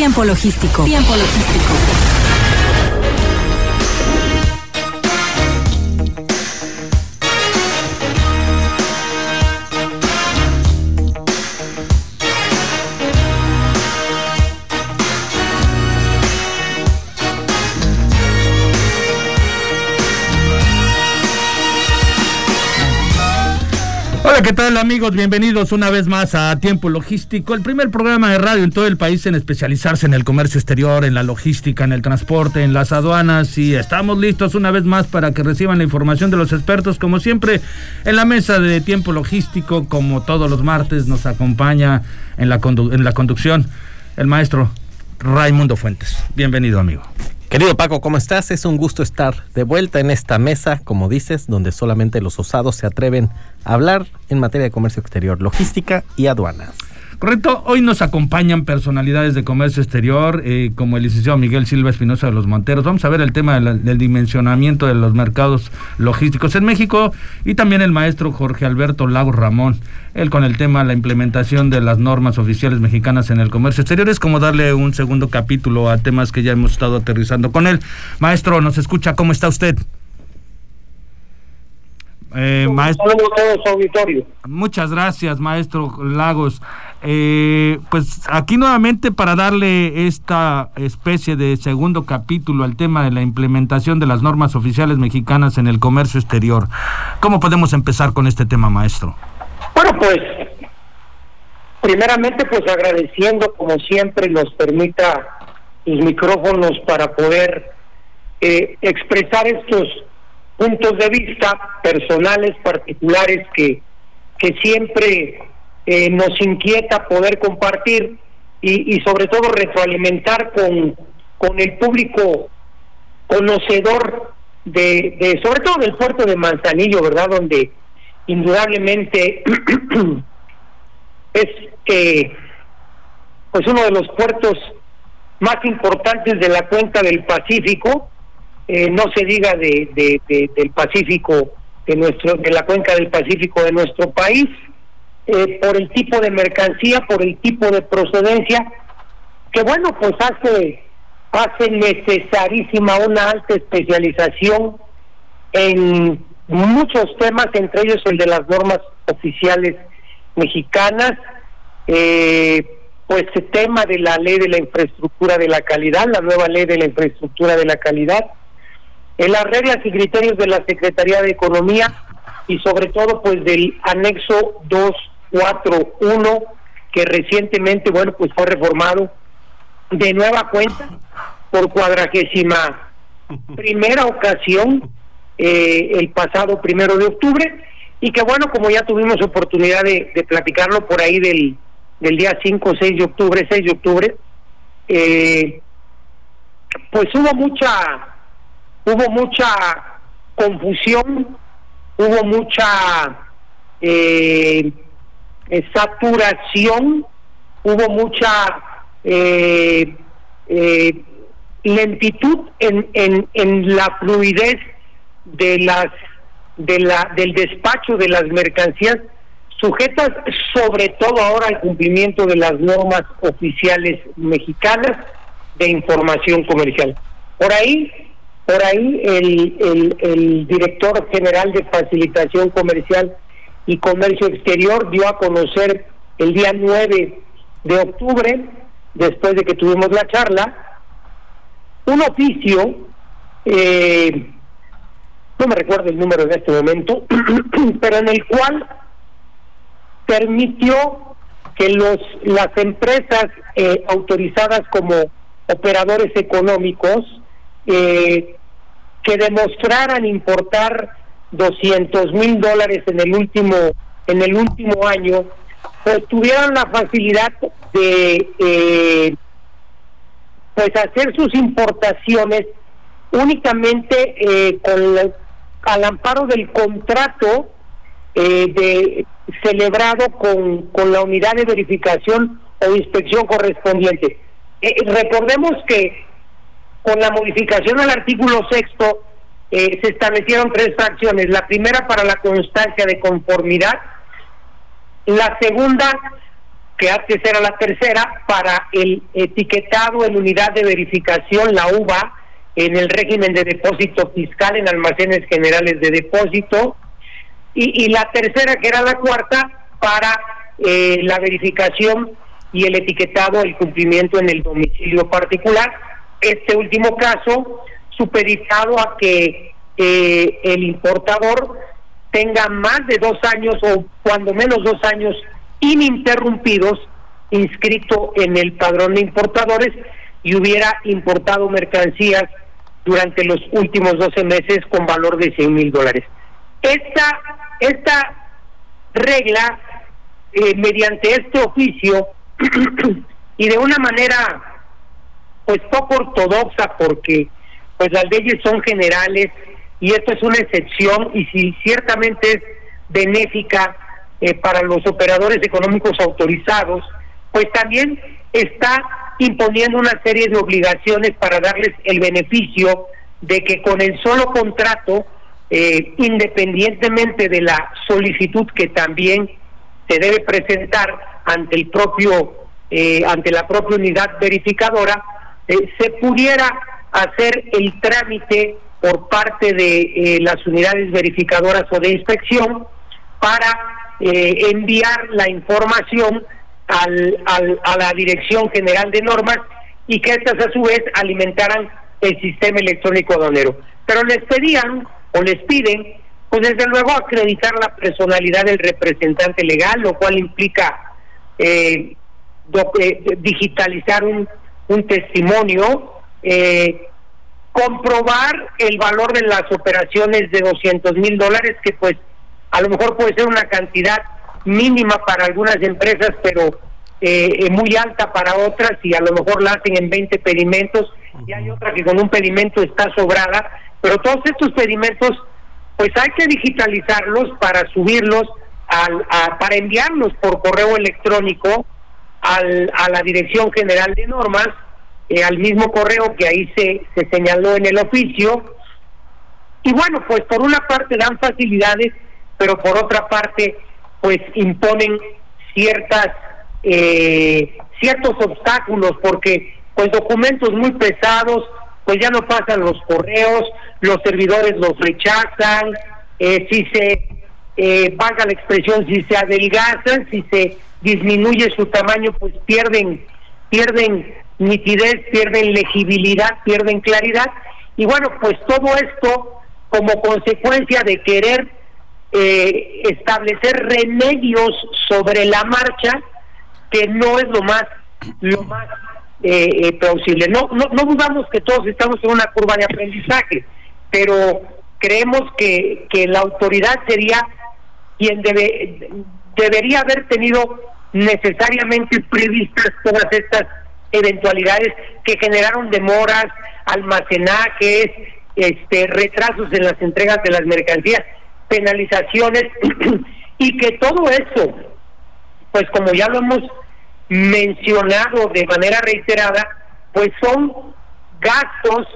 Tiempo logístico. Tiempo logístico. ¿Qué tal amigos? Bienvenidos una vez más a Tiempo Logístico, el primer programa de radio en todo el país en especializarse en el comercio exterior, en la logística, en el transporte, en las aduanas y estamos listos una vez más para que reciban la información de los expertos. Como siempre, en la mesa de Tiempo Logístico, como todos los martes, nos acompaña en la, en la conducción el maestro Raimundo Fuentes. Bienvenido amigo. Querido Paco, ¿cómo estás? Es un gusto estar de vuelta en esta mesa, como dices, donde solamente los osados se atreven a hablar en materia de comercio exterior, logística y aduanas. Correcto, hoy nos acompañan personalidades de comercio exterior, eh, como el licenciado Miguel Silva Espinosa de los Monteros. Vamos a ver el tema del dimensionamiento de los mercados logísticos en México y también el maestro Jorge Alberto Lago Ramón, él con el tema la implementación de las normas oficiales mexicanas en el comercio exterior. Es como darle un segundo capítulo a temas que ya hemos estado aterrizando con él. Maestro, ¿nos escucha? ¿Cómo está usted? Eh, maestro, auditorio. Muchas gracias, maestro Lagos. Eh, pues aquí nuevamente para darle esta especie de segundo capítulo al tema de la implementación de las normas oficiales mexicanas en el comercio exterior. ¿Cómo podemos empezar con este tema, maestro? Bueno, pues primeramente pues agradeciendo como siempre nos permita los micrófonos para poder eh, expresar estos puntos de vista personales, particulares, que, que siempre eh, nos inquieta poder compartir y, y, sobre todo retroalimentar con, con el público conocedor de, de, sobre todo del puerto de Manzanillo, ¿verdad? Donde indudablemente es que pues uno de los puertos más importantes de la cuenca del Pacífico eh, no se diga de, del Pacífico, de, nuestro, de la cuenca del Pacífico de nuestro país, eh, por el tipo de mercancía, por el tipo de procedencia, que bueno, pues hace, hace necesarísima una alta especialización en muchos temas, entre ellos el de las normas oficiales mexicanas, eh, pues el tema de la ley de la infraestructura de la calidad, la nueva ley de la infraestructura de la calidad, en las reglas y criterios de la Secretaría de Economía y sobre todo pues del anexo 241 que recientemente bueno pues fue reformado de nueva cuenta por cuadragésima primera ocasión eh, el pasado primero de octubre. Y que bueno como ya tuvimos oportunidad de, platicarlo por ahí del, del día 5 6 de octubre 6 de octubre eh, pues hubo mucha hubo mucha confusión, hubo mucha eh, saturación, hubo mucha eh, eh, lentitud en, en, en la fluidez de las de la del despacho de las mercancías sujetas sobre todo ahora al cumplimiento de las normas oficiales mexicanas de información comercial. Por ahí por ahí el, el, director general de Facilitación Comercial y Comercio Exterior dio a conocer el día 9 de octubre, después de que tuvimos la charla, un oficio, eh, no me recuerdo el número en este momento, pero en el cual permitió que los las empresas eh, autorizadas como operadores económicos eh, que demostraran importar 200 mil dólares en el último en el último año pues tuvieran la facilidad de eh, pues hacer sus importaciones únicamente eh, con al amparo del contrato eh, de celebrado con, con la unidad de verificación o inspección correspondiente. recordemos que con la modificación al artículo sexto eh, se establecieron tres fracciones. La primera para la constancia de conformidad, la segunda que antes era la tercera, para el etiquetado en unidad de verificación, la UVA, en el régimen de depósito fiscal en almacenes generales de depósito, y, la tercera, que era la cuarta, para eh, la verificación y el etiquetado, el cumplimiento en el domicilio particular. Este último caso, superizado a que eh, el importador tenga más de dos años o cuando menos dos años ininterrumpidos inscrito en el padrón de importadores y hubiera importado mercancías durante los últimos 12 meses con valor de 100 mil dólares. Esta, esta regla, eh, mediante este oficio, y de una manera pues poco ortodoxa porque pues las leyes son generales y esto es una excepción y si ciertamente es benéfica eh, para los operadores económicos autorizados, pues también está imponiendo una serie de obligaciones para darles el beneficio de que con el solo contrato, eh, independientemente de la solicitud que también se debe presentar ante el propio, eh, ante la propia unidad verificadora, se pudiera hacer el trámite por parte de eh, las unidades verificadoras o de inspección para eh, enviar la información al, al, a la Dirección General de Normas y que estas a su vez alimentaran el sistema electrónico aduanero. Pero les pedían o les piden, pues desde luego acreditar la personalidad del representante legal, lo cual implica eh, digitalizar un, un testimonio, eh, comprobar el valor de las operaciones de 200 mil dólares, que pues a lo mejor puede ser una cantidad mínima para algunas empresas, pero eh, muy alta para otras y a lo mejor la hacen en 20 pedimentos y hay otra que con un pedimento está sobrada, pero todos estos pedimentos pues hay que digitalizarlos para subirlos al, para enviarlos por correo electrónico al, a la Dirección General de Normas eh, al mismo correo que ahí se, se señaló en el oficio. Y bueno, pues por una parte dan facilidades, pero por otra parte, pues imponen ciertas eh, ciertos obstáculos, porque pues documentos muy pesados, pues ya no pasan los correos, los servidores los rechazan, eh, si se, eh, valga la expresión, si se adelgazan, si se disminuye su tamaño, pues pierden, pierden nitidez, pierden legibilidad, pierden claridad. Y bueno, pues todo esto como consecuencia de querer eh, establecer remedios sobre la marcha, que no es lo más, lo más eh, eh, plausible. No, no, no dudamos que todos estamos en una curva de aprendizaje, pero creemos que, que la autoridad sería quien debe, debería haber tenido necesariamente previstas todas estas eventualidades que generaron demoras, almacenajes, este, retrasos en las entregas de las mercancías, penalizaciones y que todo eso, pues como ya lo hemos mencionado de manera reiterada, pues son gastos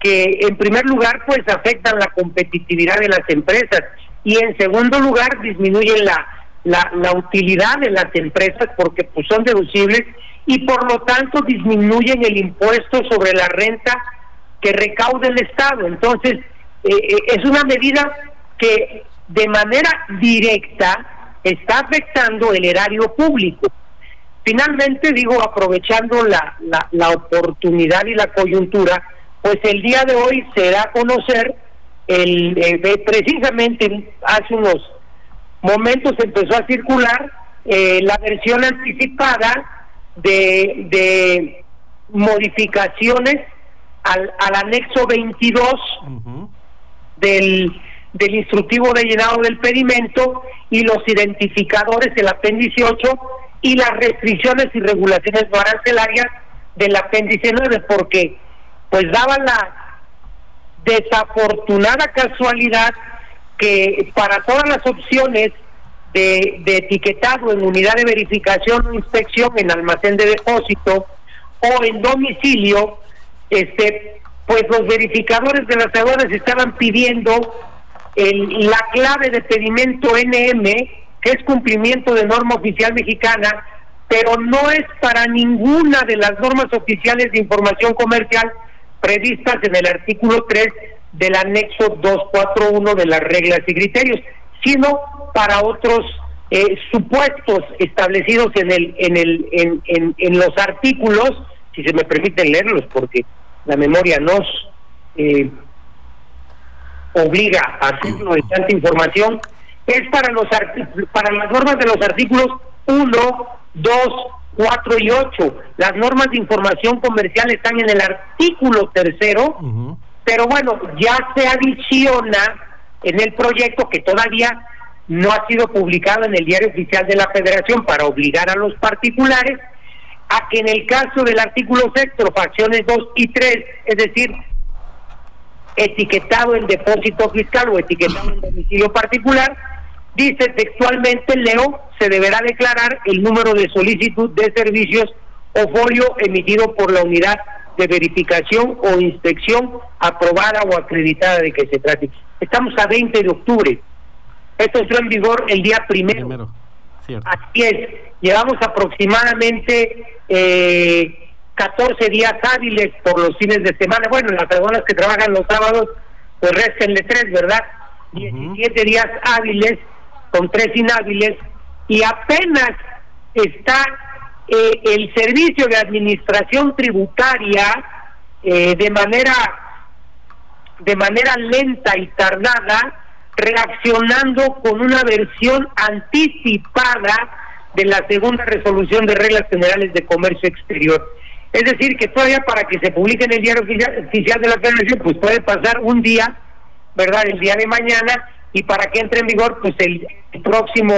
que en primer lugar pues afectan la competitividad de las empresas y en segundo lugar disminuyen la, la, la utilidad de las empresas porque pues son deducibles y por lo tanto disminuyen el impuesto sobre la renta que recaude el Estado. Entonces, eh, eh, es una medida que de manera directa está afectando el erario público. Finalmente, digo, aprovechando la, la, oportunidad y la coyuntura, pues el día de hoy se da a conocer, el, eh, precisamente hace unos momentos empezó a circular la versión anticipada de, de modificaciones al, al anexo 22 del, del instructivo de llenado del pedimento y los identificadores del apéndice 8 y las restricciones y regulaciones no arancelarias del apéndice 9 porque pues daba la desafortunada casualidad que para todas las opciones de, etiquetado en unidad de verificación o inspección en almacén de depósito o en domicilio, este, pues los verificadores de las aduanas estaban pidiendo el, la clave de pedimento NM, que es cumplimiento de norma oficial mexicana, pero no es para ninguna de las normas oficiales de información comercial previstas en el artículo 3 del anexo 241 de las reglas y criterios, sino para otros eh, supuestos establecidos en el en el en, en, en, los artículos, si se me permite leerlos, porque la memoria nos eh, obliga a hacerlo de tanta información, es para los para las normas de los artículos 1, 2, 4 y 8. Las normas de información comercial están en el artículo tercero, pero bueno, ya se adiciona en el proyecto que todavía no ha sido publicado en el diario oficial de la Federación para obligar a los particulares a que en el caso del artículo sexto, facciones 2 y 3, es decir, etiquetado en depósito fiscal o etiquetado en domicilio particular, dice textualmente, Leo, se deberá declarar el número de solicitud de servicios o folio emitido por la unidad de verificación o inspección aprobada o acreditada de que se trate. Estamos a 20 de octubre. Esto entró en vigor el día primero. Así es. Llevamos aproximadamente eh, 14 días hábiles por los fines de semana. Bueno, las personas que trabajan los sábados, pues réstenle tres, ¿verdad? 17 días hábiles con tres inhábiles y apenas está eh, el servicio de administración tributaria eh, de manera de manera lenta y tardada reaccionando con una versión anticipada de la segunda resolución de reglas generales de comercio exterior. Es decir, que todavía para que se publique en el diario oficial de la Federación, pues puede pasar un día, ¿verdad? El día de mañana, y para que entre en vigor, pues el, próximo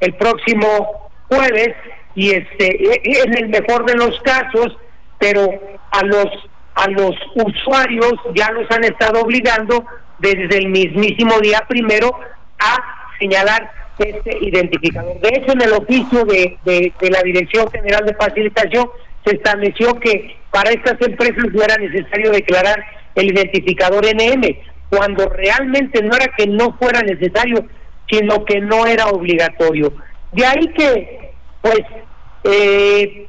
el próximo jueves, y este e, e, en el mejor de los casos, pero a los a los usuarios ya los han estado obligando desde el mismísimo día primero a señalar este identificador. De hecho, en el oficio de, de, la Dirección General de Facilitación se estableció que para estas empresas no era necesario declarar el identificador NM, cuando realmente no era que no fuera necesario, sino que no era obligatorio. De ahí que, pues, eh,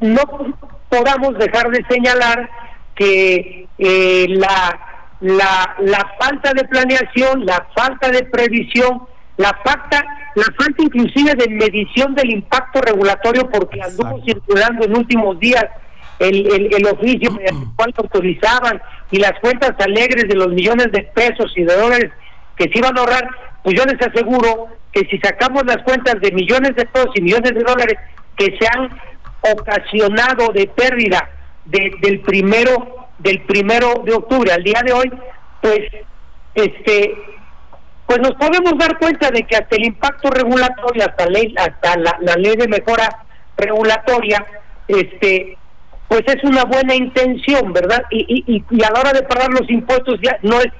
no podamos dejar de señalar que eh, la la, la falta de planeación, la falta de previsión, la falta, la falta inclusive de medición del impacto regulatorio, porque anduvo circulando en últimos días el, el, el oficio mediante el cual autorizaban y las cuentas alegres de los millones de pesos y de dólares que se iban a ahorrar, pues yo les aseguro que si sacamos las cuentas de millones de pesos y millones de dólares que se han ocasionado de pérdida del primero del primero de octubre al día de hoy, pues este pues nos podemos dar cuenta de que hasta el impacto regulatorio, hasta ley, hasta la, ley de mejora regulatoria, este pues es una buena intención, ¿verdad? Y, y, y a la hora de pagar los impuestos ya no es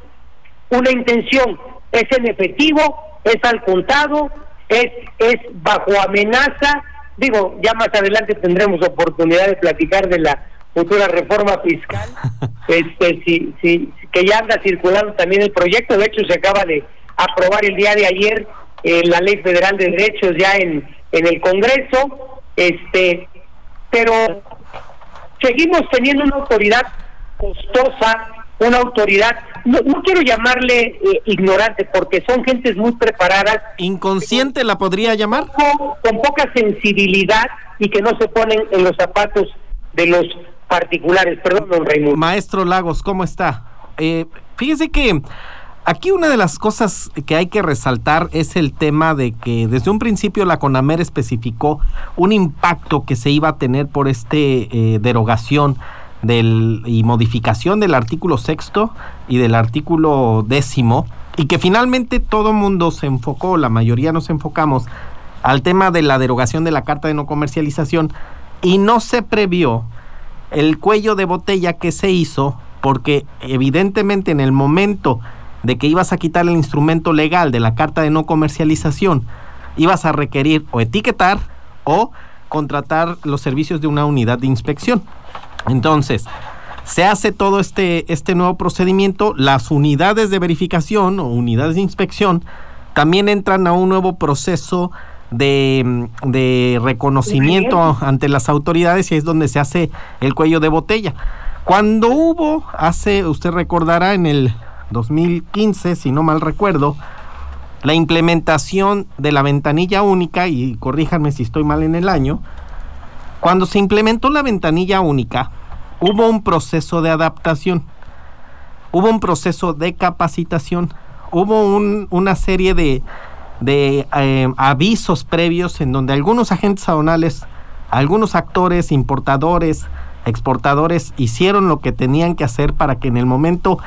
una intención, es en efectivo, es al contado, es, es bajo amenaza. Digo, ya más adelante tendremos oportunidad de platicar de la futura reforma fiscal, este, si, si, que ya anda circulando también el proyecto, de hecho se acaba de aprobar el día de ayer eh, la Ley Federal de Derechos ya en, en el Congreso, este, pero seguimos teniendo una autoridad costosa, una autoridad, no, quiero llamarle eh, ignorante, porque son gentes muy preparadas. ¿Inconsciente la podría llamar? con poca sensibilidad y que no se ponen en los zapatos de los particulares. Perdón, don Raimundo. Maestro Lagos, ¿cómo está? Eh, fíjese que aquí una de las cosas que hay que resaltar es el tema de que desde un principio la CONAMER especificó un impacto que se iba a tener por este eh, derogación del, y modificación del artículo sexto y del artículo décimo y que finalmente todo mundo se enfocó, la mayoría nos enfocamos al tema de la derogación de la carta de no comercialización y no se previó el cuello de botella que se hizo, porque evidentemente en el momento de que ibas a quitar el instrumento legal de la carta de no comercialización, ibas a requerir o etiquetar o contratar los servicios de una unidad de inspección. Entonces, se hace todo este, este nuevo procedimiento, las unidades de verificación o unidades de inspección también entran a un nuevo proceso de, de reconocimiento ante las autoridades y es donde se hace el cuello de botella. Cuando hubo, hace, usted recordará, en el 2015, si no mal recuerdo, la implementación de la ventanilla única, y corríjanme si estoy mal en el año, cuando se implementó la ventanilla única, hubo un proceso de adaptación, hubo un proceso de capacitación, hubo un, una serie de, de eh, avisos previos en donde algunos agentes aduanales, algunos actores, importadores, exportadores hicieron lo que tenían que hacer para que en el momento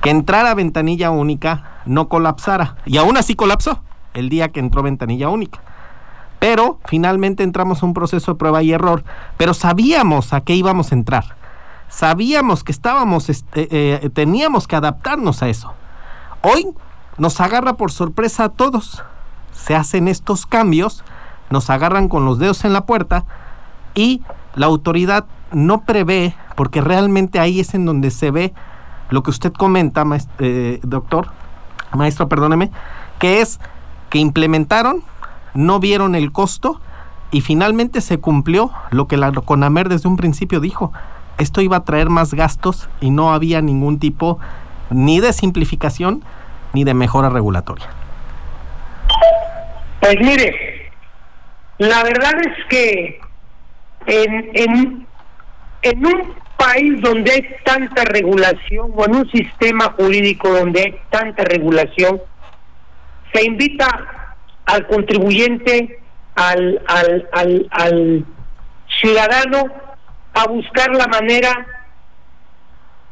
que entrara ventanilla única no colapsara. Y aún así colapsó el día que entró ventanilla única. Pero finalmente entramos a un proceso de prueba y error. Pero sabíamos a qué íbamos a entrar. Sabíamos que estábamos, este, eh, teníamos que adaptarnos a eso. Hoy nos agarra por sorpresa a todos. Se hacen estos cambios, nos agarran con los dedos en la puerta y la autoridad no prevé, porque realmente ahí es en donde se ve lo que usted comenta, eh, doctor, maestro, perdóneme, que es que implementaron, no vieron el costo y finalmente se cumplió lo que la CONAMER desde un principio dijo. Esto iba a traer más gastos y no había ningún tipo ni de simplificación ni de mejora regulatoria. Pues mire, la verdad es que en, en, un país donde hay tanta regulación o en un sistema jurídico donde hay tanta regulación, se invita al contribuyente, al, al, al, al ciudadano a buscar la manera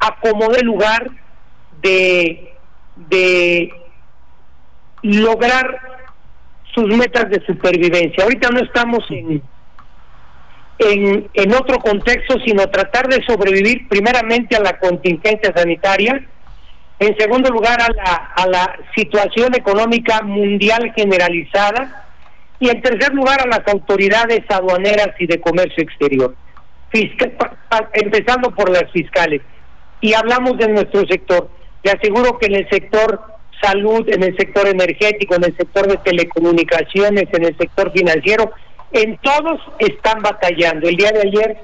a como de lugar de, de lograr sus metas de supervivencia. Ahorita no estamos en, en, en otro contexto, sino tratar de sobrevivir primeramente a la contingencia sanitaria, en segundo lugar a la, situación económica mundial generalizada y en tercer lugar a las autoridades aduaneras y de comercio exterior, empezando por las fiscales. Y hablamos de nuestro sector. Le aseguro que en el sector salud, en el sector energético, en el sector de telecomunicaciones, en el sector financiero, en todos están batallando. El día de ayer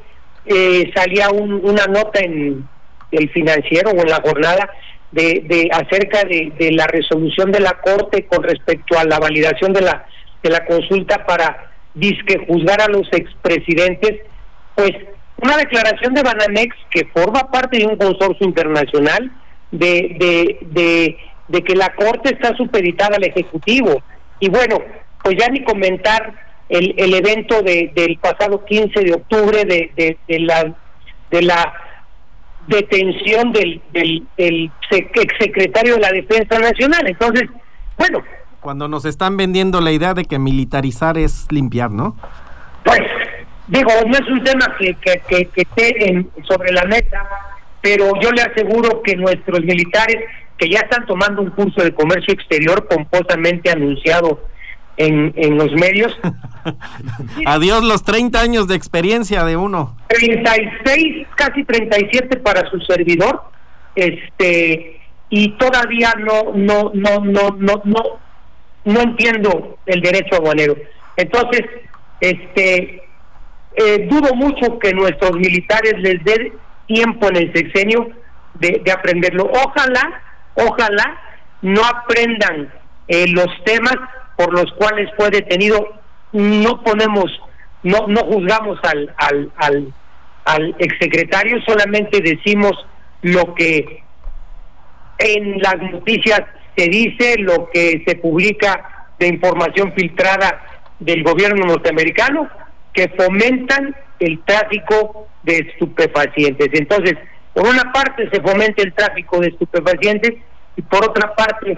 eh, salía una nota en el financiero o en la jornada de, de acerca de, de, la resolución de la corte con respecto a la validación de la de la consulta para disque juzgar a los expresidentes, pues una declaración de Banamex que forma parte de un consorcio internacional de, de, de, de que la corte está supeditada al ejecutivo. Y bueno pues ya ni comentar el, el evento de, del pasado 15 de octubre de, de, la de la detención del, del, del exsecretario de la Defensa Nacional. Entonces, bueno. Cuando nos están vendiendo la idea de que militarizar es limpiar, ¿no? Pues, digo, no es un tema que, que, que, que esté en, sobre la mesa, pero yo le aseguro que nuestros militares, que ya están tomando un curso de comercio exterior pomposamente anunciado en, en los medios. Adiós los 30 años de experiencia de uno. 36, casi 37 para su servidor. Este y todavía no no no no no no no entiendo el derecho aduanero. Entonces, este eh, dudo mucho que nuestros militares les dé tiempo en el sexenio de, de aprenderlo. Ojalá, ojalá no aprendan eh, los temas por los cuales fue detenido, no ponemos, no, no juzgamos al, al, al, al exsecretario, solamente decimos lo que en las noticias se dice, lo que se publica de información filtrada del gobierno norteamericano, que fomentan el tráfico de estupefacientes. Entonces, por una parte se fomenta el tráfico de estupefacientes y por otra parte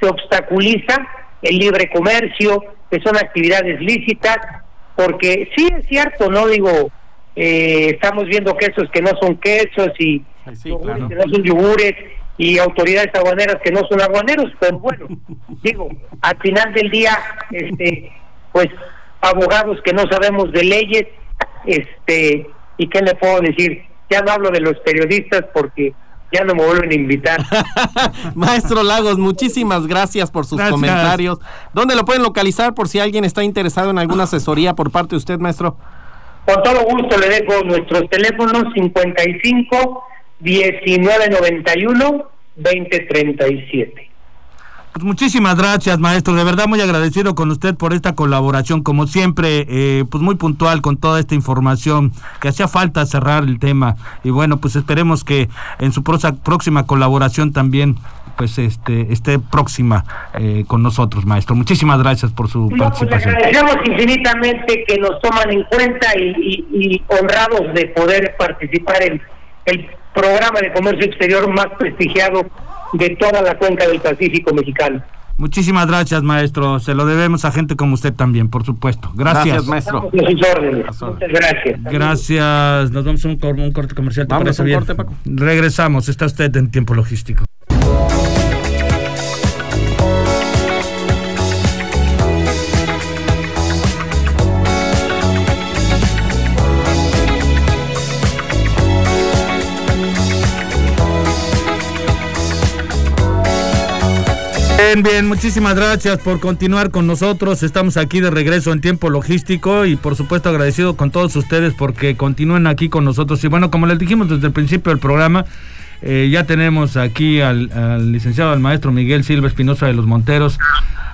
se obstaculiza el libre comercio, que son actividades lícitas, porque sí es cierto, no digo, eh, estamos viendo quesos que no son quesos y sí, claro. que no son yogures y autoridades aguaneras que no son aguaneros, pero bueno, digo, al final del día, este, pues abogados que no sabemos de leyes, este, y qué le puedo decir, ya no hablo de los periodistas porque ya no me vuelven a invitar. Maestro Lagos, muchísimas gracias por sus comentarios. ¿Dónde lo pueden localizar por si alguien está interesado en alguna asesoría por parte de usted, maestro? Con todo gusto le dejo nuestros teléfonos 55 1991 2037. Pues muchísimas gracias, maestro. De verdad muy agradecido con usted por esta colaboración, como siempre, eh, pues muy puntual con toda esta información que hacía falta cerrar el tema. Y bueno, pues esperemos que en su próxima colaboración también pues este esté próxima eh, con nosotros, maestro. Muchísimas gracias por su pues, participación. agradecemos infinitamente que nos toman en cuenta y, y honrados de poder participar en el programa de comercio exterior más prestigiado de toda la cuenca del Pacífico mexicano. Muchísimas gracias, maestro. Se lo debemos a gente como usted también, por supuesto. Gracias. Gracias, maestro. Muchas gracias. Gracias. Nos vamos a un, corte comercial. Vamos a un corte, Paco. Regresamos. Está usted en tiempo logístico. Bien, bien, muchísimas gracias por continuar con nosotros. Estamos aquí de regreso en tiempo logístico y por supuesto agradecido con todos ustedes porque continúen aquí con nosotros. Y bueno, como les dijimos desde el principio del programa, eh, ya tenemos aquí al, licenciado, al maestro Miguel Silva Espinosa de los Monteros.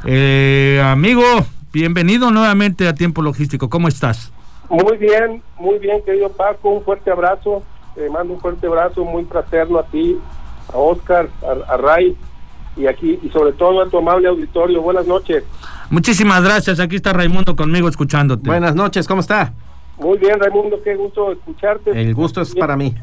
Eh, amigo, bienvenido nuevamente a tiempo logístico. ¿Cómo estás? Muy bien, muy bien, querido Paco. Un fuerte abrazo. Te mando un fuerte abrazo muy fraterno a ti, a Oscar, a Ray y aquí y sobre todo a tu amable auditorio. Buenas noches. Muchísimas gracias. Aquí está Raimundo conmigo escuchándote. Buenas noches, ¿cómo está? Muy bien, Raimundo, qué gusto escucharte. El gusto es para mí.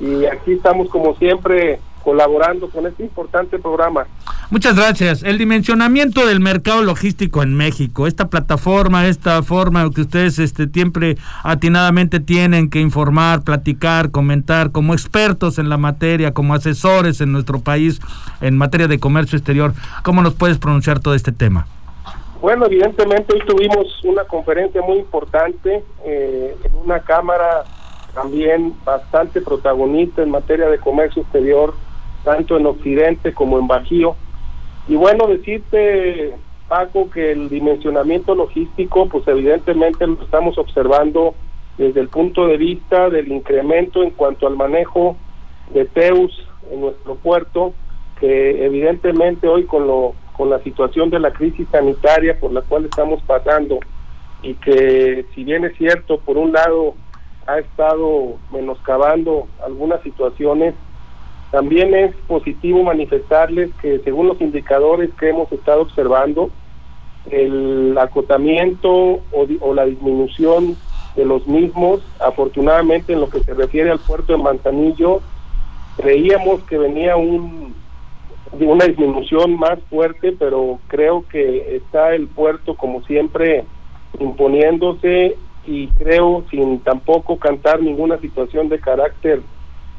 Y aquí estamos como siempre colaborando con este importante programa. Muchas gracias. El dimensionamiento del mercado logístico en México, esta plataforma, esta forma que ustedes este, siempre atinadamente tienen que informar, platicar, comentar como expertos en la materia, como asesores en nuestro país en materia de comercio exterior, ¿cómo nos puedes pronunciar todo este tema? Bueno, evidentemente hoy tuvimos una conferencia muy importante eh, en una cámara también bastante protagonista en materia de comercio exterior tanto en Occidente como en Bajío. Y bueno, decirte, Paco, que el dimensionamiento logístico, pues evidentemente lo estamos observando desde el punto de vista del incremento en cuanto al manejo de TEUS en nuestro puerto, que evidentemente hoy con, lo, con la situación de la crisis sanitaria por la cual estamos pasando, y que si bien es cierto, por un lado ha estado menoscabando algunas situaciones, también es positivo manifestarles que según los indicadores que hemos estado observando, el acotamiento o, la disminución de los mismos, afortunadamente en lo que se refiere al puerto de Manzanillo, creíamos que venía un, una disminución más fuerte, pero creo que está el puerto como siempre imponiéndose y creo sin tampoco cantar ninguna situación de carácter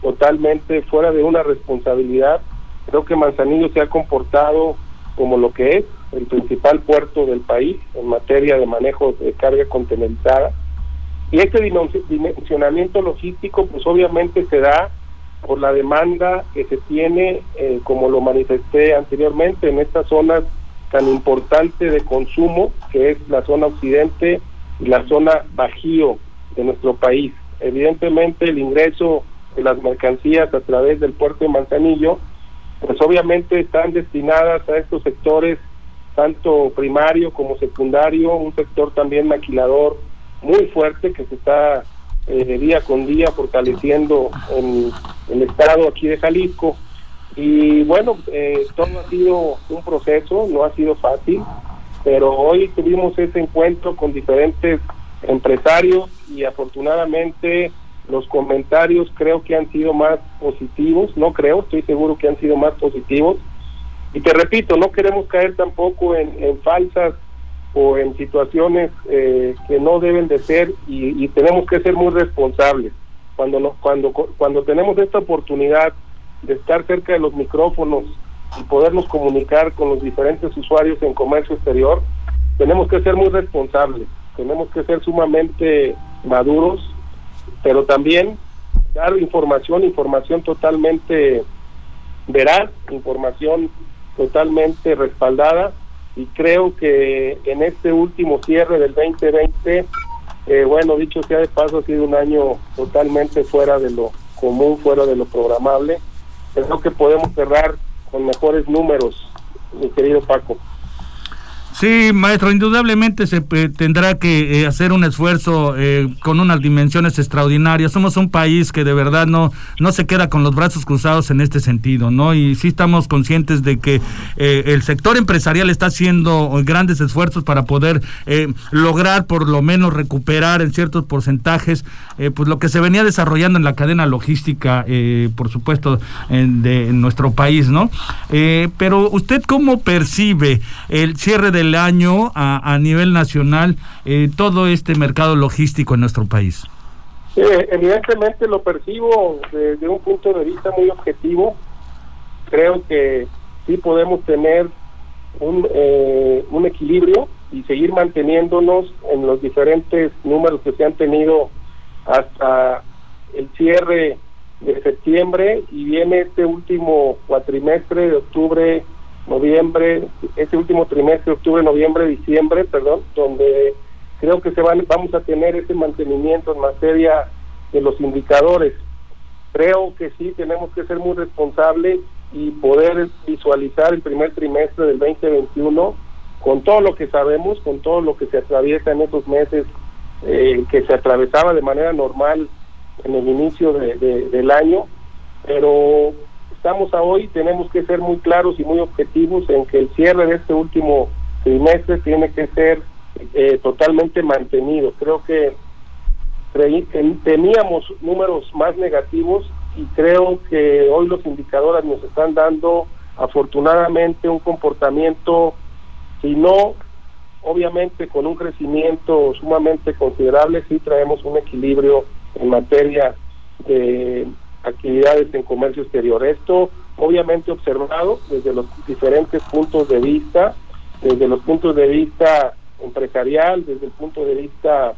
totalmente fuera de una responsabilidad. Creo que Manzanillo se ha comportado como lo que es, el principal puerto del país en materia de manejo de carga contenerizada. Y este dimensionamiento logístico, pues obviamente se da por la demanda que se tiene, eh, como lo manifesté anteriormente, en estas zonas tan importantes de consumo, que es la zona occidente y la zona bajío de nuestro país. Evidentemente el ingreso de las mercancías a través del puerto de Manzanillo, pues obviamente están destinadas a estos sectores, tanto primario como secundario, un sector también maquilador muy fuerte que se está eh, día con día fortaleciendo en el estado aquí de Jalisco. Y bueno, eh, todo ha sido un proceso, no ha sido fácil, pero hoy tuvimos ese encuentro con diferentes empresarios y afortunadamente los comentarios creo que han sido más positivos, no creo, estoy seguro que han sido más positivos. Y te repito, no queremos caer tampoco en, falsas o en situaciones eh, que no deben de ser y, tenemos que ser muy responsables. Cuando, no, cuando, cuando tenemos esta oportunidad de estar cerca de los micrófonos y podernos comunicar con los diferentes usuarios en comercio exterior, tenemos que ser muy responsables, tenemos que ser sumamente maduros pero también dar información, información totalmente veraz, información totalmente respaldada y creo que en este último cierre del 2020, eh, bueno, dicho sea de paso, ha sido un año totalmente fuera de lo común, fuera de lo programable. Creo que podemos cerrar con mejores números, mi querido Paco. Sí, maestro, indudablemente se eh, tendrá que eh, hacer un esfuerzo eh, con unas dimensiones extraordinarias. Somos un país que de verdad no, no se queda con los brazos cruzados en este sentido, ¿no? Y sí estamos conscientes de que el sector empresarial está haciendo grandes esfuerzos para poder lograr por lo menos recuperar en ciertos porcentajes pues lo que se venía desarrollando en la cadena logística, por supuesto, en, de nuestro país, ¿no? pero usted cómo percibe el cierre del año a, nivel nacional eh, todo este mercado logístico en nuestro país? evidentemente lo percibo desde un punto de vista muy objetivo. Creo que sí podemos tener eh, un equilibrio y seguir manteniéndonos en los diferentes números que se han tenido hasta el cierre de septiembre y viene este último cuatrimestre de octubre noviembre, ese último trimestre, octubre, noviembre, diciembre, perdón, donde creo que se van, vamos a tener ese mantenimiento en materia de los indicadores. Creo que sí tenemos que ser muy responsables y poder visualizar el primer trimestre del 2021 con todo lo que sabemos, con todo lo que se atraviesa en esos meses eh, que se atravesaba de manera normal en el inicio de, del año, pero estamos a hoy, tenemos que ser muy claros y muy objetivos en que el cierre de este último trimestre tiene que ser eh, totalmente mantenido. Creo que teníamos números más negativos y creo que hoy los indicadores nos están dando afortunadamente un comportamiento, si no, obviamente con un crecimiento sumamente considerable, sí traemos un equilibrio en materia de actividades en comercio exterior. Esto obviamente observado desde los diferentes puntos de vista, desde los puntos de vista empresarial, desde el punto de vista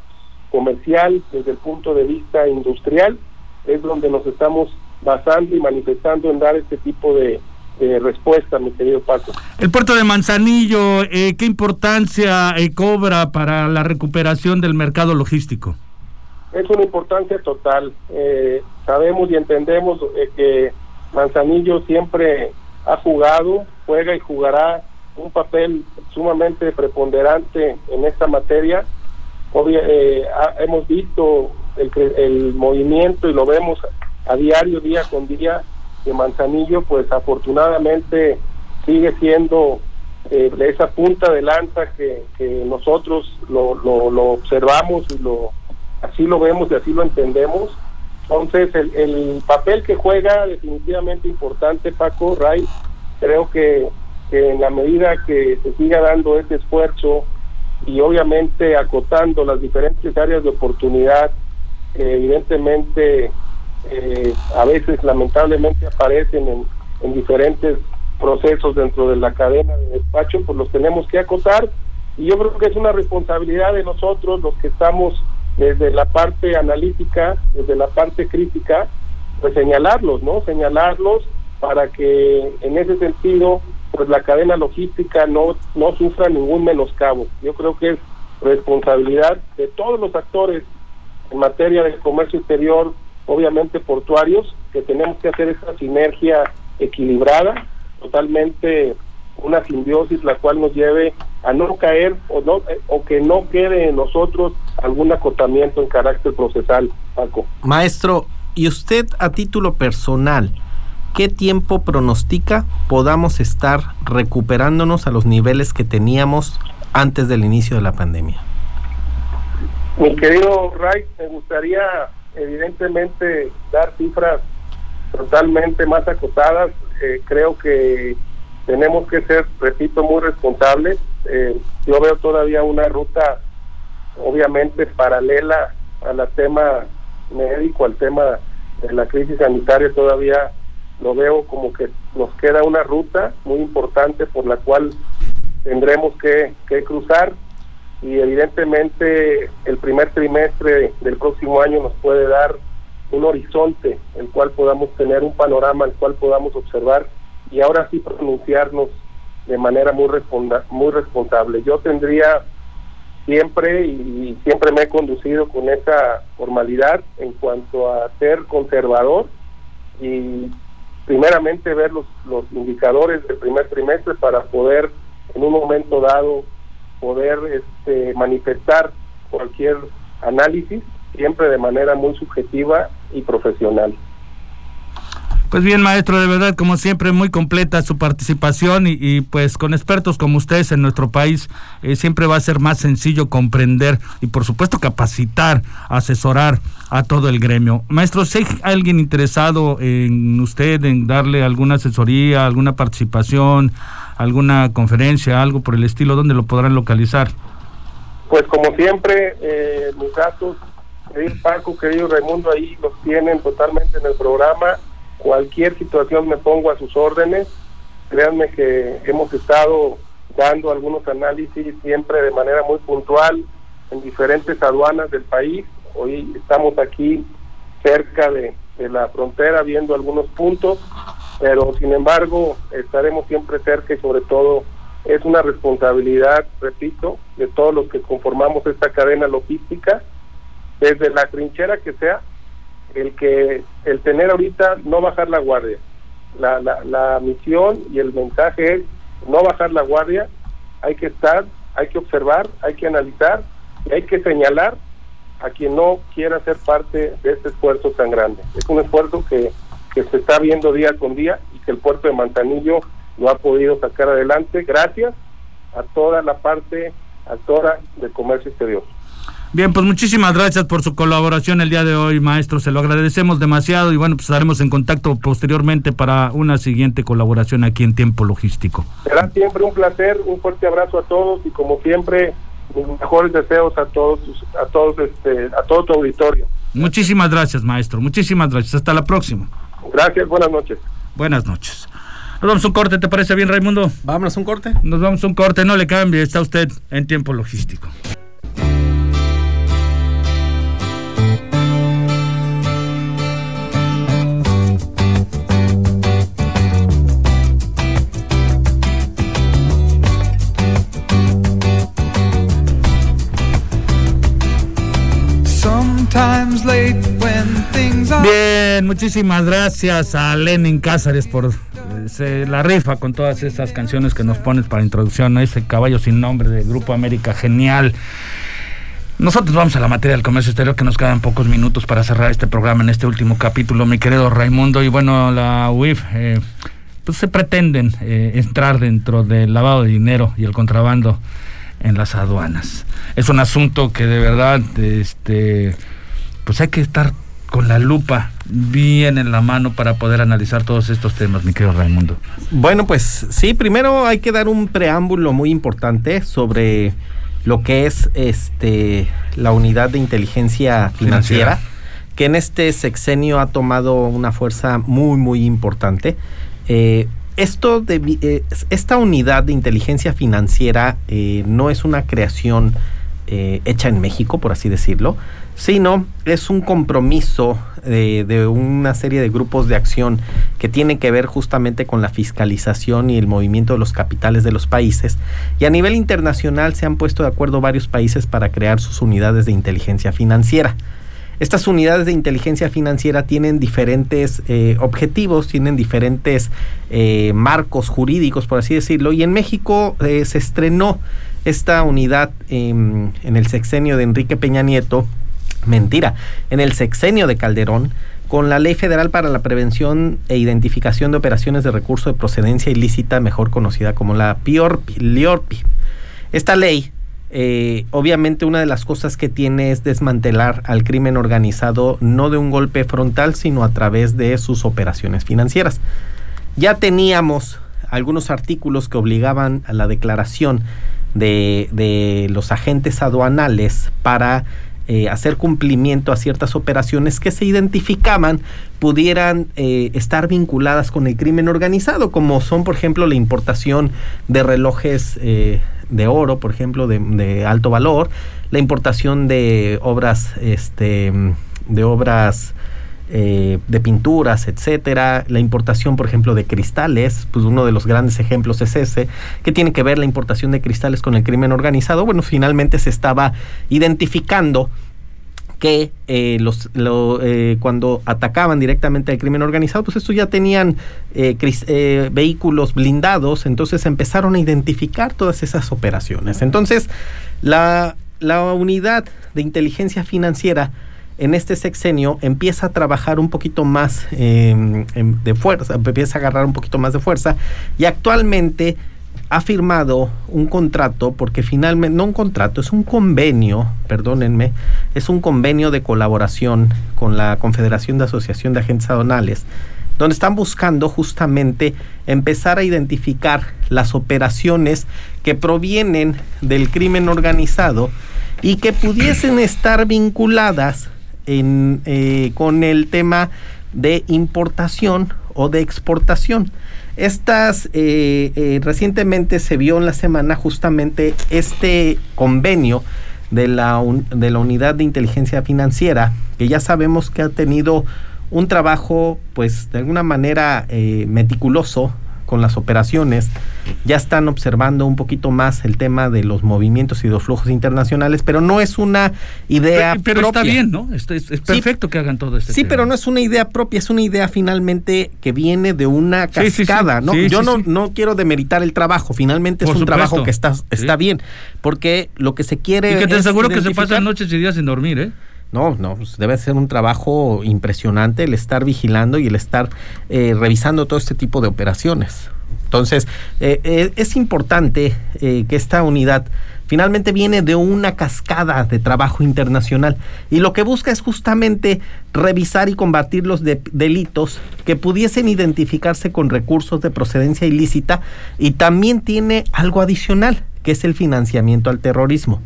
comercial, desde el punto de vista industrial, es donde nos estamos basando y manifestando en dar este tipo de, respuesta, mi querido Paco. El puerto de Manzanillo, eh, ¿qué importancia eh, cobra para la recuperación del mercado logístico? Es una importancia total. Eh, sabemos y entendemos eh, que Manzanillo siempre ha jugado, juega y jugará un papel sumamente preponderante en esta materia. Eh, hemos visto el, el movimiento y lo vemos a diario, día con día, que Manzanillo, pues afortunadamente sigue siendo esa punta de lanza que, nosotros lo, lo observamos y lo así lo vemos y así lo entendemos. Entonces, el, el papel que juega definitivamente importante, Paco, Ray, creo que, en la medida que se siga dando ese esfuerzo y obviamente acotando las diferentes áreas de oportunidad, evidentemente eh, a veces lamentablemente aparecen en, en diferentes procesos dentro de la cadena de despacho, pues los tenemos que acotar y yo creo que es una responsabilidad de nosotros los que estamos desde la parte analítica, desde la parte crítica, pues señalarlos, ¿no? Señalarlos para que en ese sentido, pues la cadena logística no, no sufra ningún menoscabo. Yo creo que es responsabilidad de todos los actores en materia de comercio exterior, obviamente portuarios, que tenemos que hacer esa sinergia equilibrada, totalmente una simbiosis la cual nos lleve a no caer o no o que no quede en nosotros algún acotamiento en carácter procesal, Paco. Maestro, y usted a título personal, ¿qué tiempo pronostica podamos estar recuperándonos a los niveles que teníamos antes del inicio de la pandemia? Mi querido Ray, me gustaría evidentemente dar cifras totalmente más acotadas. Eh, creo que tenemos que ser, repito, muy responsables. Eh, yo veo todavía una ruta, obviamente, paralela al tema médico, al tema de la crisis sanitaria, todavía lo veo como que nos queda una ruta muy importante por la cual tendremos que, que cruzar y evidentemente el primer trimestre del próximo año nos puede dar un horizonte, el cual podamos tener un panorama, el cual podamos observar y ahora sí pronunciarnos de manera muy, responda, muy responsable. Yo tendría siempre y siempre me he conducido con esa formalidad en cuanto a ser conservador y primeramente ver los, los indicadores del primer trimestre para poder en un momento dado poder este, manifestar cualquier análisis siempre de manera muy subjetiva y profesional. Pues bien, maestro, de verdad, como siempre, muy completa su participación y, pues con expertos como ustedes en nuestro país eh, siempre va a ser más sencillo comprender y por supuesto capacitar, asesorar a todo el gremio. Maestro, si hay alguien interesado en usted, en darle alguna asesoría, alguna participación, alguna conferencia, algo por el estilo, ¿dónde lo podrán localizar? Pues como siempre, eh, mis datos, querido Paco, querido Raimundo, ahí los tienen totalmente en el programa cualquier situación me pongo a sus órdenes. Créanme que hemos estado dando algunos análisis siempre de manera muy puntual en diferentes aduanas del país. Hoy estamos aquí cerca de, la frontera viendo algunos puntos, pero sin embargo estaremos siempre cerca y sobre todo es una responsabilidad, repito, de todos los que conformamos esta cadena logística, desde la trinchera que sea, el que el tener ahorita no bajar la guardia. La, la, la misión y el mensaje es no bajar la guardia, hay que estar, hay que observar, hay que analizar y hay que señalar a quien no quiera ser parte de este esfuerzo tan grande. Es un esfuerzo que, que se está viendo día con día y que el puerto de Manzanillo lo ha podido sacar adelante gracias a toda la parte actora del comercio exterior. Bien, pues muchísimas gracias por su colaboración el día de hoy, maestro. Se lo agradecemos demasiado y bueno, pues estaremos en contacto posteriormente para una siguiente colaboración aquí en Tiempo Logístico. Será siempre un placer, un fuerte abrazo a todos y como siempre, mis mejores deseos a todos, a todos, este, a todo tu auditorio. Muchísimas gracias, maestro. Muchísimas gracias. Hasta la próxima. Gracias, buenas noches. Buenas noches. Nos vamos a un corte, ¿te parece bien, Raimundo? Vámonos a un corte. Nos vamos a un corte, no le cambie, está usted en tiempo logístico. Bien, muchísimas gracias a Lenin Cázares por eh, la rifa con todas esas canciones que nos pones para introducción, ese caballo sin nombre de Grupo América, genial. Nosotros vamos a la materia del comercio exterior, que nos quedan pocos minutos para cerrar este programa en este último capítulo, mi querido Raimundo. Y bueno, la UIF, eh, pues se pretenden eh, entrar dentro del lavado de dinero y el contrabando en las aduanas. Es un asunto que de verdad, este, pues hay que estar con la lupa bien en la mano para poder analizar todos estos temas, mi querido Raimundo. Bueno, pues sí, primero hay que dar un preámbulo muy importante sobre lo que es este la unidad de inteligencia financiera, que en este sexenio ha tomado una fuerza muy muy importante. Eh, esto de, eh, esta unidad de inteligencia financiera eh, no es una creación hecha en México, por así decirlo, sino es un compromiso de, una serie de grupos de acción que tienen que ver justamente con la fiscalización y el movimiento de los capitales de los países. Y a nivel internacional se han puesto de acuerdo varios países para crear sus unidades de inteligencia financiera. Estas unidades de inteligencia financiera tienen diferentes eh, objetivos, tienen diferentes eh, marcos jurídicos, por así decirlo, y en México eh, se estrenó esta unidad en el sexenio de Enrique Peña Nieto Mentira. En el sexenio de Calderón, con la Ley Federal para la Prevención e Identificación de Operaciones de Recurso de Procedencia Ilícita, mejor conocida como la PIORPI, LIORPI. Esta ley, eh, obviamente una de las cosas que tiene es desmantelar al crimen organizado no de un golpe frontal, sino a través de sus operaciones financieras. Ya teníamos algunos artículos que obligaban a la declaración de, de los agentes aduanales para eh, hacer cumplimiento a ciertas operaciones que se identificaban pudieran eh, estar vinculadas con el crimen organizado, como son, por ejemplo, la importación de relojes eh, de oro, por ejemplo, de, alto valor, la importación de obras, este, de obras eh, de pinturas, etcétera, la importación, por ejemplo, de cristales, pues uno de los grandes ejemplos es ese, que tiene que ver la importación de cristales con el crimen organizado. Bueno, finalmente se estaba identificando que eh, los, eh, cuando atacaban directamente al crimen organizado, pues estos ya tenían vehículos blindados, entonces empezaron a identificar todas esas operaciones. Entonces, la, la unidad de inteligencia financiera en este sexenio empieza a trabajar un poquito más em, em, de fuerza, empieza a agarrar un poquito más de fuerza y actualmente ha firmado un contrato, porque finalmente, no un contrato, es un convenio, perdónenme, es un convenio de colaboración con la Confederación de Asociación de Agentes Aduanales, donde están buscando justamente empezar a identificar las operaciones que provienen del crimen organizado y que pudiesen estar vinculadas en, eh, con el tema de importación o de exportación. Estas eh, eh, recientemente se vio en la semana justamente este convenio de la, de la unidad de inteligencia financiera, que ya sabemos que ha tenido un trabajo, pues de alguna manera meticuloso con las operaciones, ya están observando un poquito más el tema de los movimientos y los flujos internacionales, pero no es una idea pero, pero está bien, ¿no? Es, perfecto que hagan todo esto. Sí, pero no es una idea propia, es una idea finalmente que viene de una cascada, ¿no? Yo no, no quiero demeritar el trabajo, finalmente es un trabajo que está, está bien, porque lo que se quiere... Y que te aseguro que se pasan noches y días sin dormir, ¿eh? No, no, pues debe ser un trabajo impresionante el estar vigilando y el estar eh, revisando todo este tipo de operaciones. Entonces, eh, eh, es importante que esta unidad finalmente viene de una cascada de trabajo internacional y lo que busca es justamente revisar y combatir los delitos que pudiesen identificarse con recursos de procedencia ilícita y también tiene algo adicional, que es el financiamiento al terrorismo.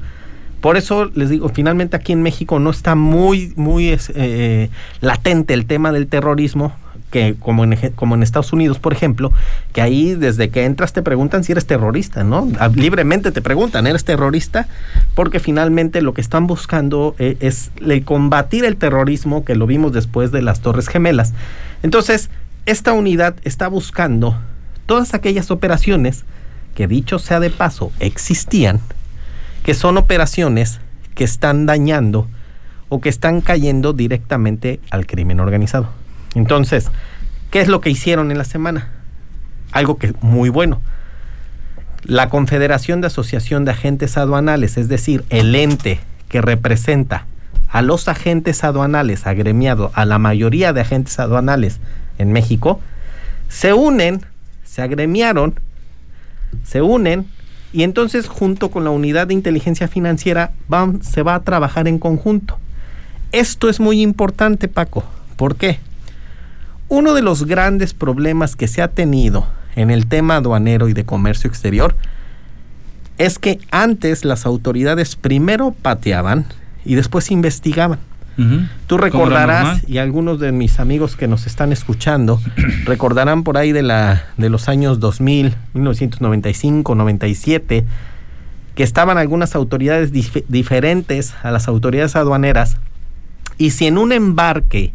Por eso les digo, finalmente aquí en México no está muy, muy eh, latente el tema del terrorismo, que como en, como en Estados Unidos, por ejemplo, que ahí desde que entras te preguntan si eres terrorista, ¿no? Ah, libremente te preguntan, ¿eres terrorista? Porque finalmente lo que están buscando eh, es el combatir el terrorismo, que lo vimos después de las Torres Gemelas. Entonces, esta unidad está buscando todas aquellas operaciones que dicho sea de paso existían, que son operaciones que están dañando o que están cayendo directamente al crimen organizado. Entonces, ¿qué es lo que hicieron en la semana? Algo que muy bueno. La Confederación de Asociación de Agentes Aduanales, es decir, el ente que representa a los agentes aduanales agremiado a la mayoría de agentes aduanales en México, se unen, se agremiaron, se unen y entonces junto con la unidad de inteligencia financiera se va a trabajar en conjunto. Esto es muy importante, Paco. ¿Por qué? Uno de los grandes problemas que se ha tenido en el tema aduanero y de comercio exterior es que antes las autoridades primero pateaban y después investigaban. Tú recordarás, y algunos de mis amigos que nos están escuchando, recordarán por ahí de, la, de los años 2000, 1995, 97, que estaban algunas autoridades diferentes a las autoridades aduaneras, y si en un embarque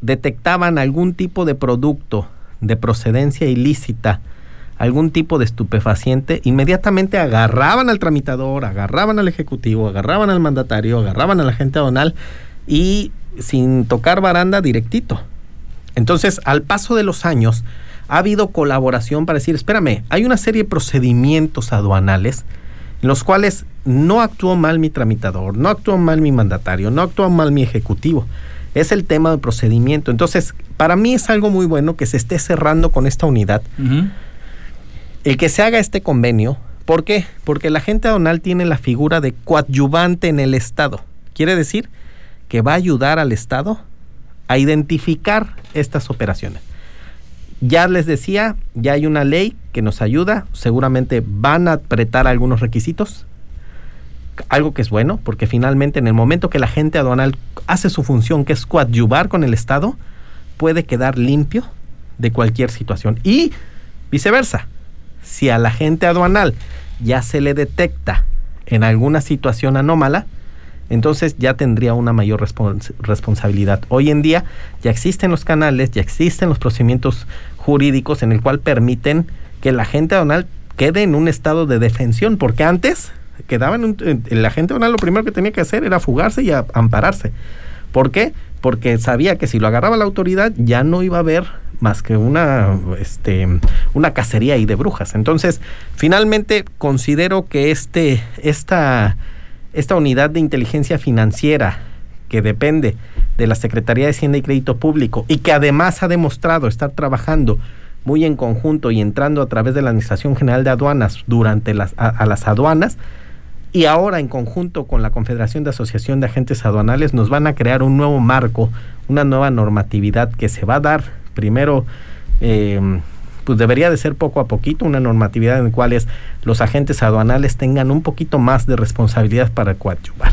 detectaban algún tipo de producto de procedencia ilícita, algún tipo de estupefaciente, inmediatamente agarraban al tramitador, agarraban al ejecutivo, agarraban al mandatario, agarraban a la gente aduanal y sin tocar baranda directito. Entonces, al paso de los años, ha habido colaboración para decir, espérame, hay una serie de procedimientos aduanales en los cuales no actuó mal mi tramitador, no actuó mal mi mandatario, no actuó mal mi ejecutivo. Es el tema del procedimiento. Entonces, para mí es algo muy bueno que se esté cerrando con esta unidad el que se haga este convenio, ¿por qué? Porque la gente aduanal tiene la figura de coadyuvante en el Estado. Quiere decir que va a ayudar al Estado a identificar estas operaciones. Ya les decía, ya hay una ley que nos ayuda, seguramente van a apretar algunos requisitos, algo que es bueno, porque finalmente en el momento que la gente aduanal hace su función, que es coadyuvar con el Estado, puede quedar limpio de cualquier situación. Y viceversa, si a la gente aduanal ya se le detecta en alguna situación anómala, entonces ya tendría una mayor respons- responsabilidad. Hoy en día ya existen los canales, ya existen los procedimientos jurídicos en el cual permiten que el agente aduanal quede en un estado de defensión, porque antes quedaba en un- el agente aduanal lo primero que tenía que hacer era fugarse y ampararse. ¿Por qué? Porque sabía que si lo agarraba la autoridad ya no iba a haber más que una, este, una cacería ahí de brujas. Entonces, finalmente considero que este, esta, esta unidad de inteligencia financiera que depende de la Secretaría de Hacienda y Crédito Público y que además ha demostrado estar trabajando muy en conjunto y entrando a través de la Administración General de Aduanas durante las, a, a las aduanas, y ahora en conjunto con la Confederación de Asociación de Agentes Aduanales nos van a crear un nuevo marco, una nueva normatividad que se va a dar primero, eh, pues debería de ser poco a poquito, una normatividad en la cual es los agentes aduanales tengan un poquito más de responsabilidad para coadyuvar.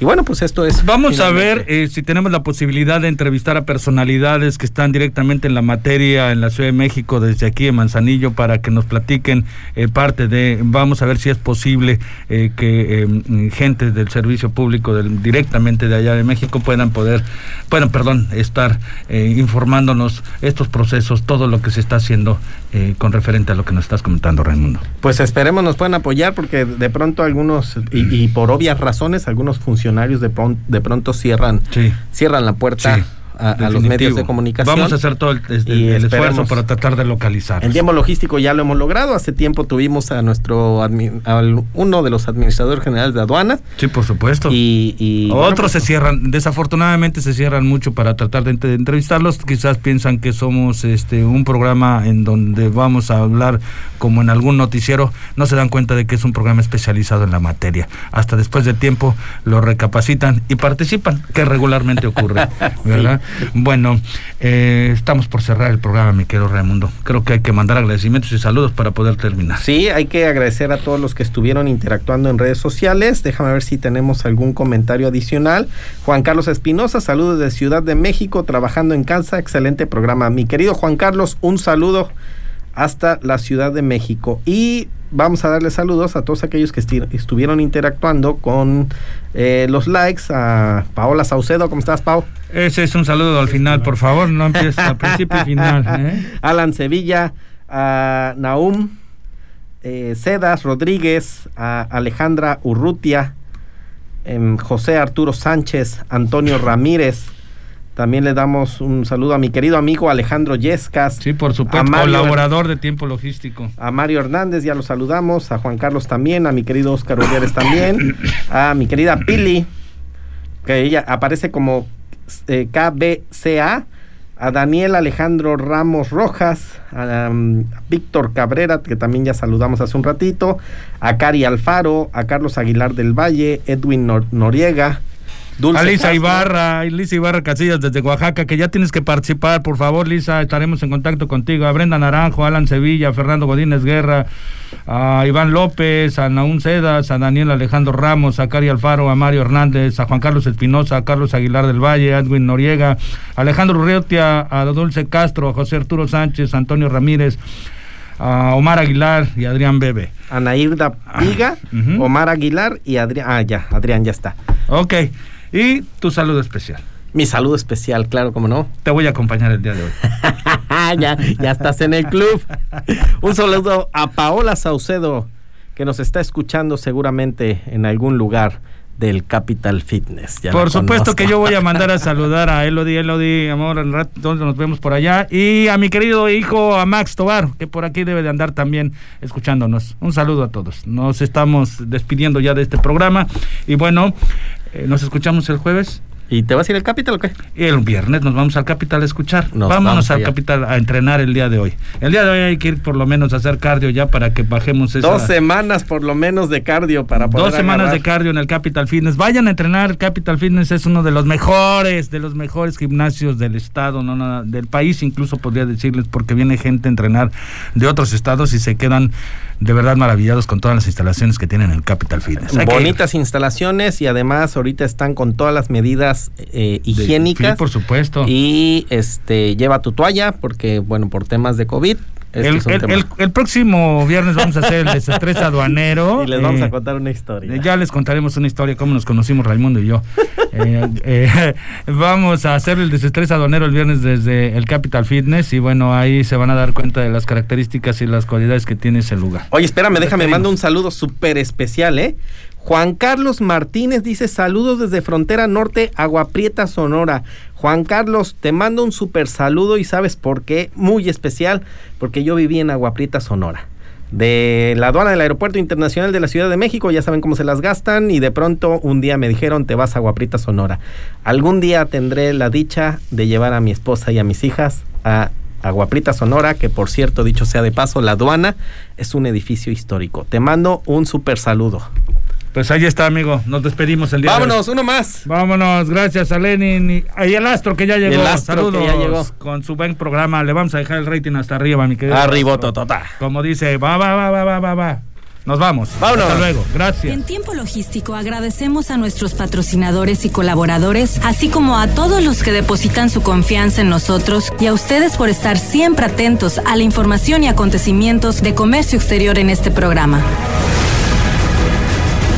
Y bueno, pues esto es... Vamos a ver eh, si tenemos la posibilidad de entrevistar a personalidades que están directamente en la materia en la Ciudad de México, desde aquí en Manzanillo, para que nos platiquen eh, parte de, vamos a ver si es posible eh, que eh, gente del servicio público del, directamente de allá de México puedan poder, bueno, perdón, estar eh, informándonos estos procesos, todo lo que se está haciendo eh, con referente a lo que nos estás comentando, Raimundo. Pues esperemos nos puedan apoyar porque de pronto algunos, y, y por obvias razones, algunos funcionarios de, pron- de pronto cierran, Sí. cierran la puerta Sí, a, a los medios de comunicación. Vamos a hacer todo el, el- Y el esfuerzo para tratar de localizar. El tiempo logístico ya lo hemos logrado. Hace tiempo tuvimos a nuestro al- uno de los administradores generales de aduanas Sí, por supuesto. y, y bueno, Otros pues, se cierran, desafortunadamente se cierran mucho para tratar de entrevistarlos. Quizás piensan que somos este un programa en donde vamos a hablar como en algún noticiero. No se dan cuenta de que es un programa especializado en la materia. Hasta después de tiempo lo recapacitan y participan, que regularmente ocurre, ¿verdad? Bueno, eh, estamos por cerrar el programa, mi querido Raimundo. Creo que hay que mandar agradecimientos y saludos para poder terminar. Sí, hay que agradecer a todos los que estuvieron interactuando en redes sociales. Déjame ver si tenemos algún comentario adicional. Juan Carlos Espinosa, saludos de Ciudad de México, trabajando en casa. Excelente programa. Mi querido Juan Carlos, un saludo hasta la Ciudad de México. Y vamos a darle saludos a todos aquellos que esti- estuvieron interactuando con eh, los likes. A Paola Saucedo, ¿cómo estás, Pau? Ese es un saludo al final, por favor, no empieces al principio y final. ¿eh? Alan Sevilla, a Naum eh, Cedas Rodríguez, a Alejandra Urrutia, em, José Arturo Sánchez, Antonio Ramírez. También le damos un saludo a mi querido amigo Alejandro Yescas. Sí, por supuesto, Mario, colaborador de tiempo logístico. a Mario Hernández, ya lo saludamos, a Juan Carlos también, a mi querido Oscar Uriares también, a mi querida Pili, que ella aparece como eh, KBCA, a Daniel Alejandro Ramos Rojas, a um, Víctor Cabrera, que también ya saludamos hace un ratito, a Cari Alfaro, a Carlos Aguilar del Valle, Edwin Nor- Noriega, Dulce a Lisa Castro. Ibarra, Lisa Ibarra Casillas desde Oaxaca, que ya tienes que participar, por favor, Lisa, estaremos en contacto contigo. A Brenda Naranjo, Alan Sevilla, Fernando Godínez Guerra, a Iván López, a Naún Cedas, a Daniel Alejandro Ramos, a Cari Alfaro, a Mario Hernández, a Juan Carlos Espinosa, a Carlos Aguilar del Valle, a Edwin Noriega, a Alejandro Urriotia, a Dulce Castro, a José Arturo Sánchez, a Antonio Ramírez, a Omar Aguilar y Adrián Bebe. Anairda Piga, ujú. Omar Aguilar y Adrián. Ah, ya, Adrián ya está. Ok, y tu saludo especial. Mi saludo especial, claro, como no. Te voy a acompañar el día de hoy. ya, ya estás en el club. Un saludo a Paola Saucedo, que nos está escuchando seguramente en algún lugar del Capital Fitness. Ya Por supuesto que yo voy a mandar a saludar a Elodie, Elodie, amor, al rato nos vemos por allá. Y a mi querido hijo, a Max Tobar, que por aquí debe de andar también escuchándonos. Un saludo a todos. Nos estamos despidiendo ya de este programa. Y bueno, eh, nos escuchamos el jueves. ¿Y te vas a ir al Capital o qué? El viernes nos vamos al Capital a escuchar. Nos Vámonos vamos al. Capital a entrenar el día de hoy. El día de hoy hay que ir por lo menos a hacer cardio ya para que bajemos esa... Dos semanas por lo menos de cardio para poder Dos semanas agarrar. de cardio en el Capital Fitness. Vayan a entrenar. El Capital Fitness es uno de los mejores, de los mejores gimnasios del estado, no nada, del país, incluso podría decirles, porque viene gente a entrenar de otros estados y se quedan de verdad maravillados con todas las instalaciones que tienen en el Capital Fitness. Bonitas instalaciones y además ahorita están con todas las medidas eh, De- higiénicas. Sí, por supuesto. Y este lleva tu toalla porque bueno, por temas de COVID Este el, el- el- el próximo viernes vamos a hacer el desestrés aduanero. Y les vamos eh, a contar una historia. Ya les contaremos una historia, cómo nos conocimos Raimundo y yo. Eh, eh, vamos a hacer el desestrés aduanero el viernes desde el Capital Fitness y bueno, ahí se van a dar cuenta de las características y las cualidades que tiene ese lugar. Oye, espérame, déjame, mando un saludo súper especial, ¿eh? Juan Carlos Martínez dice saludos desde Frontera Norte, Agua Prieta, Sonora. Juan Carlos, te mando un súper saludo y sabes por qué, muy especial, porque yo viví en Agua Prieta, Sonora. De la aduana del Aeropuerto Internacional de la Ciudad de México, ya saben cómo se las gastan y de pronto un día me dijeron te vas a Agua Prieta, Sonora. Algún día tendré la dicha de llevar a mi esposa y a mis hijas a Aguaprita Sonora, que por cierto, dicho sea de paso, la aduana es un edificio histórico. Te mando un súper saludo. Pues ahí está, amigo. Nos despedimos el día de hoy. Vámonos, uno más. Vámonos, gracias a Lenin y, el Astro que ya llegó. el Astro que Saludos ya llegó. con su buen programa. Le vamos a dejar el rating hasta arriba, mi querido. Arriba, Astro. totota. Como dice, va, va, va, va, va, va, va. Nos vamos. Vámonos. Hasta luego. Gracias. En tiempo logístico agradecemos a nuestros patrocinadores y colaboradores, así como a todos los que depositan su confianza en nosotros y a ustedes por estar siempre atentos a la información y acontecimientos de comercio exterior en este programa.